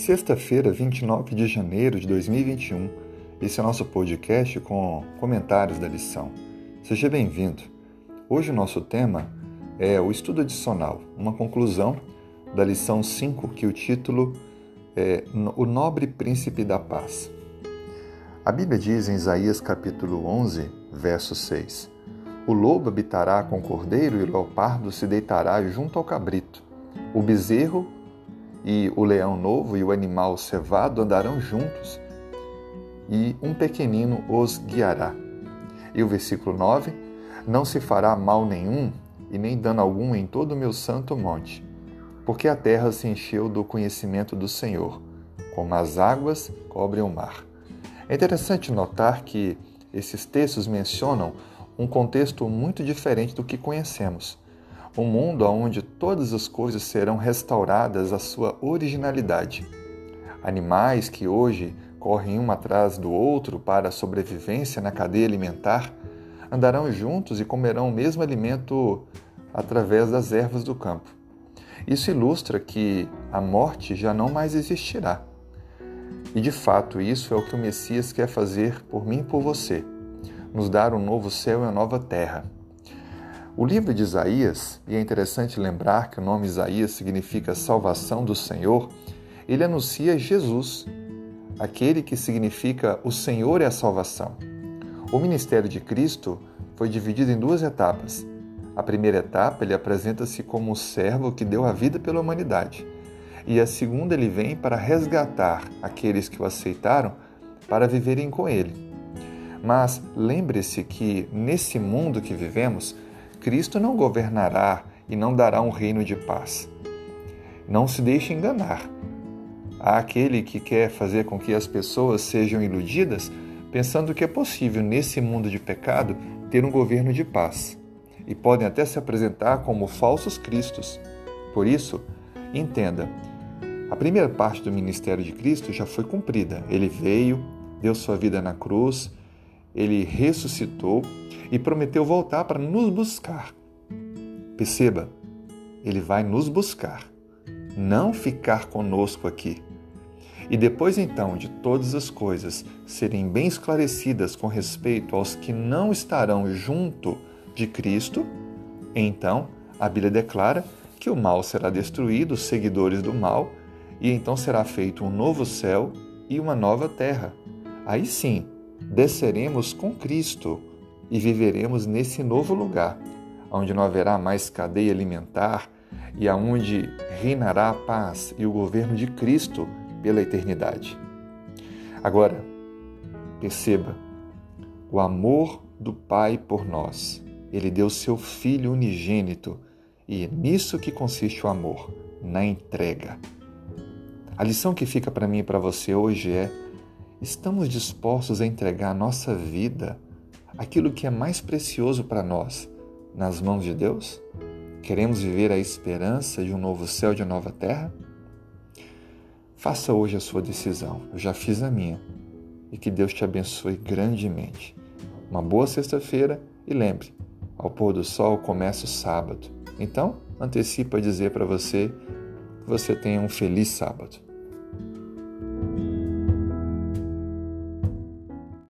Sexta-feira, 29 de janeiro de 2021. Esse é o nosso podcast com comentários da lição. Seja bem-vindo. Hoje o nosso tema é o estudo adicional, uma conclusão da lição 5, que o título é O Nobre Príncipe da Paz. A Bíblia diz em Isaías capítulo 11, verso 6: O lobo habitará com o cordeiro e o leopardo se deitará junto ao cabrito. O bezerro e o leão novo e o animal cevado andarão juntos, e um pequenino os guiará. E o versículo 9: Não se fará mal nenhum e nem dano algum em todo o meu santo monte, porque a terra se encheu do conhecimento do Senhor, como as águas cobrem o mar. É interessante notar que esses textos mencionam um contexto muito diferente do que conhecemos um mundo onde todas as coisas serão restauradas à sua originalidade. Animais que hoje correm um atrás do outro para a sobrevivência na cadeia alimentar andarão juntos e comerão o mesmo alimento através das ervas do campo. Isso ilustra que a morte já não mais existirá. E de fato, isso é o que o Messias quer fazer por mim e por você: nos dar um novo céu e uma nova terra o livro de Isaías, e é interessante lembrar que o nome Isaías significa salvação do Senhor, ele anuncia Jesus, aquele que significa o Senhor é a salvação. O ministério de Cristo foi dividido em duas etapas. A primeira etapa, ele apresenta-se como o servo que deu a vida pela humanidade. E a segunda, ele vem para resgatar aqueles que o aceitaram para viverem com ele. Mas lembre-se que nesse mundo que vivemos, Cristo não governará e não dará um reino de paz. Não se deixe enganar. Há aquele que quer fazer com que as pessoas sejam iludidas, pensando que é possível, nesse mundo de pecado, ter um governo de paz. E podem até se apresentar como falsos cristos. Por isso, entenda: a primeira parte do ministério de Cristo já foi cumprida. Ele veio, deu sua vida na cruz, ele ressuscitou e prometeu voltar para nos buscar. Perceba, ele vai nos buscar, não ficar conosco aqui. E depois então de todas as coisas serem bem esclarecidas com respeito aos que não estarão junto de Cristo, então a Bíblia declara que o mal será destruído, os seguidores do mal, e então será feito um novo céu e uma nova terra. Aí sim, desceremos com Cristo e viveremos nesse novo lugar, onde não haverá mais cadeia alimentar e aonde reinará a paz e o governo de Cristo pela eternidade. Agora, perceba o amor do Pai por nós. Ele deu seu Filho unigênito e é nisso que consiste o amor, na entrega. A lição que fica para mim e para você hoje é: estamos dispostos a entregar a nossa vida aquilo que é mais precioso para nós nas mãos de Deus? Queremos viver a esperança de um novo céu, de uma nova terra? Faça hoje a sua decisão. Eu já fiz a minha. E que Deus te abençoe grandemente. Uma boa sexta-feira e lembre, ao pôr do sol começa o sábado. Então, antecipa dizer para você que você tenha um feliz sábado.